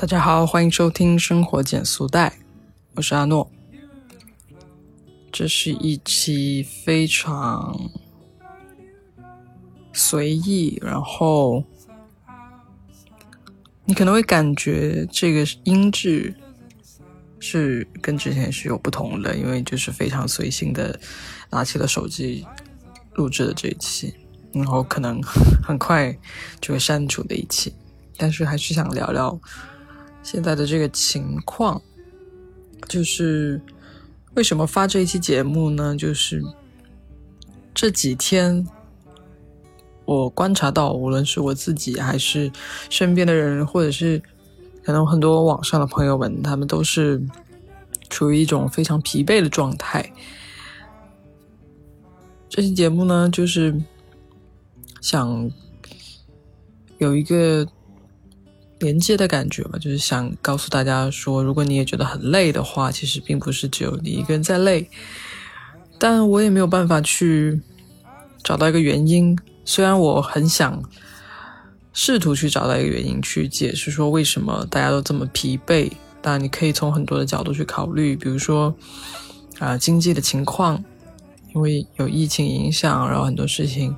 大家好，欢迎收听《生活减速带》，我是阿诺。这是一期非常随意，然后你可能会感觉这个音质是跟之前是有不同的，因为就是非常随性的拿起了手机录制的这一期，然后可能很快就会删除的一期，但是还是想聊聊。现在的这个情况，就是为什么发这一期节目呢？就是这几天，我观察到，无论是我自己，还是身边的人，或者是可能很多网上的朋友们，他们都是处于一种非常疲惫的状态。这期节目呢，就是想有一个。连接的感觉吧，就是想告诉大家说，如果你也觉得很累的话，其实并不是只有你一个人在累。但我也没有办法去找到一个原因，虽然我很想试图去找到一个原因去解释说为什么大家都这么疲惫。但你可以从很多的角度去考虑，比如说啊经济的情况，因为有疫情影响，然后很多事情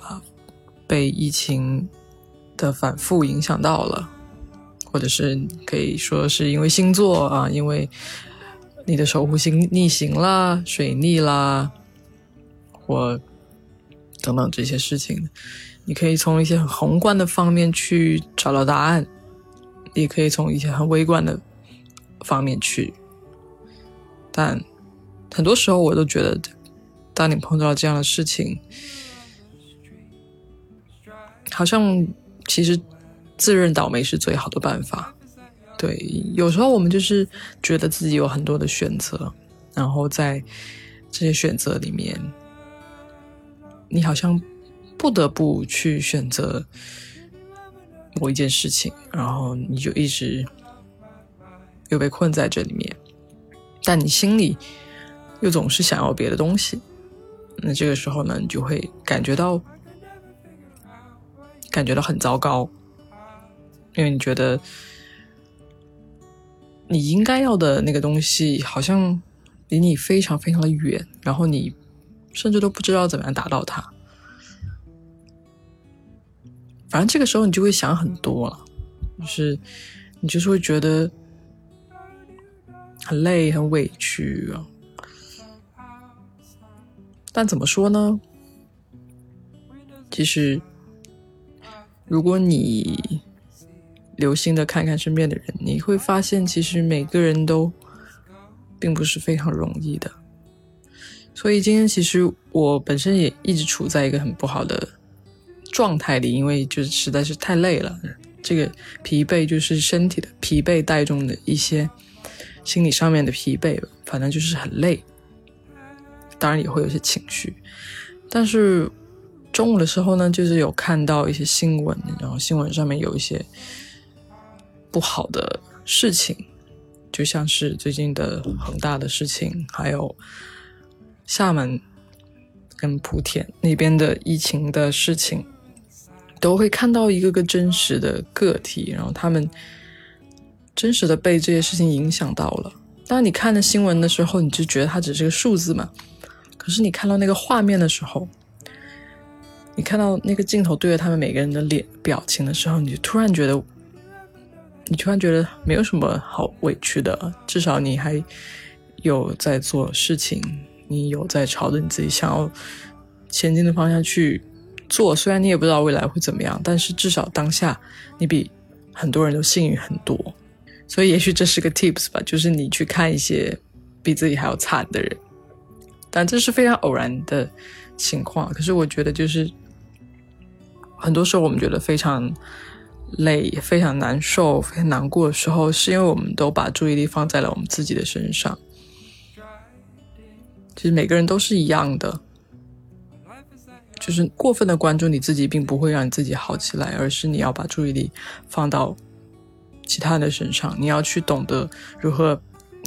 啊被疫情。的反复影响到了，或者是可以说是因为星座啊，因为你的守护星逆行啦、水逆啦，或等等这些事情，你可以从一些很宏观的方面去找到答案，也可以从一些很微观的方面去。但很多时候，我都觉得，当你碰到这样的事情，好像。其实，自认倒霉是最好的办法。对，有时候我们就是觉得自己有很多的选择，然后在这些选择里面，你好像不得不去选择某一件事情，然后你就一直又被困在这里面，但你心里又总是想要别的东西。那这个时候呢，你就会感觉到。感觉到很糟糕，因为你觉得你应该要的那个东西好像离你非常非常的远，然后你甚至都不知道怎么样达到它。反正这个时候你就会想很多了，就是你就是会觉得很累、很委屈啊。但怎么说呢？其实。如果你留心的看看身边的人，你会发现，其实每个人都并不是非常容易的。所以今天其实我本身也一直处在一个很不好的状态里，因为就是实在是太累了。这个疲惫就是身体的疲惫带动的一些心理上面的疲惫，反正就是很累。当然也会有些情绪，但是。中午的时候呢，就是有看到一些新闻，然后新闻上面有一些不好的事情，就像是最近的恒大的事情，还有厦门跟莆田那边的疫情的事情，都会看到一个个真实的个体，然后他们真实的被这些事情影响到了。当你看的新闻的时候，你就觉得它只是个数字嘛，可是你看到那个画面的时候，你看到那个镜头对着他们每个人的脸表情的时候，你就突然觉得，你突然觉得没有什么好委屈的，至少你还有在做事情，你有在朝着你自己想要前进的方向去做。虽然你也不知道未来会怎么样，但是至少当下你比很多人都幸运很多。所以也许这是个 tips 吧，就是你去看一些比自己还要惨的人，但这是非常偶然的情况。可是我觉得就是。很多时候，我们觉得非常累、非常难受、非常难过的时候，是因为我们都把注意力放在了我们自己的身上。其实每个人都是一样的，就是过分的关注你自己，并不会让你自己好起来，而是你要把注意力放到其他人的身上。你要去懂得如何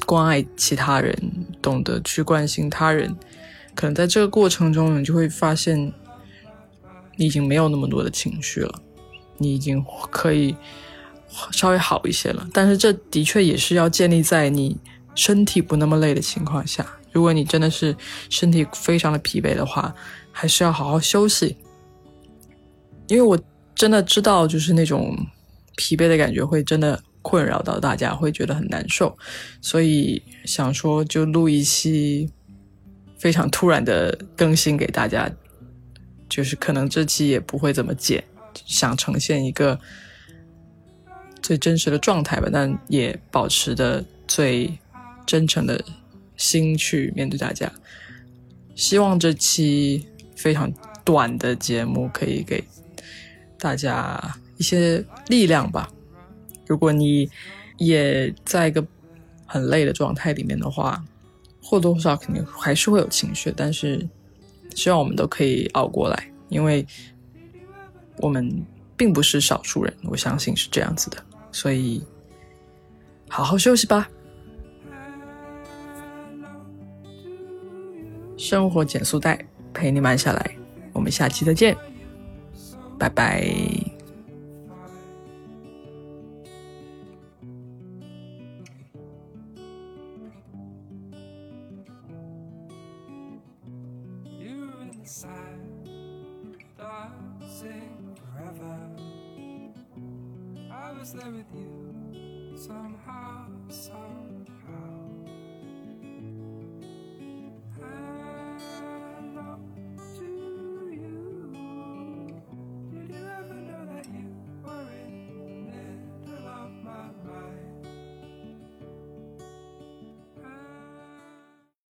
关爱其他人，懂得去关心他人。可能在这个过程中，你就会发现。你已经没有那么多的情绪了，你已经可以稍微好一些了。但是这的确也是要建立在你身体不那么累的情况下。如果你真的是身体非常的疲惫的话，还是要好好休息。因为我真的知道，就是那种疲惫的感觉会真的困扰到大家，会觉得很难受，所以想说就录一期非常突然的更新给大家，就是可能这期也不会怎么剪，想呈现一个最真实的状态吧，但也保持的最真诚的心去面对大家。希望这期非常短的节目可以给。大家一些力量吧。如果你也在一个很累的状态里面的话，或多或少肯定还是会有情绪。但是希望我们都可以熬过来，因为我们并不是少数人，我相信是这样子的。所以好好休息吧。生活减速带陪你慢下来，我们下期再见。拜拜。I was there with you somehow, somehow.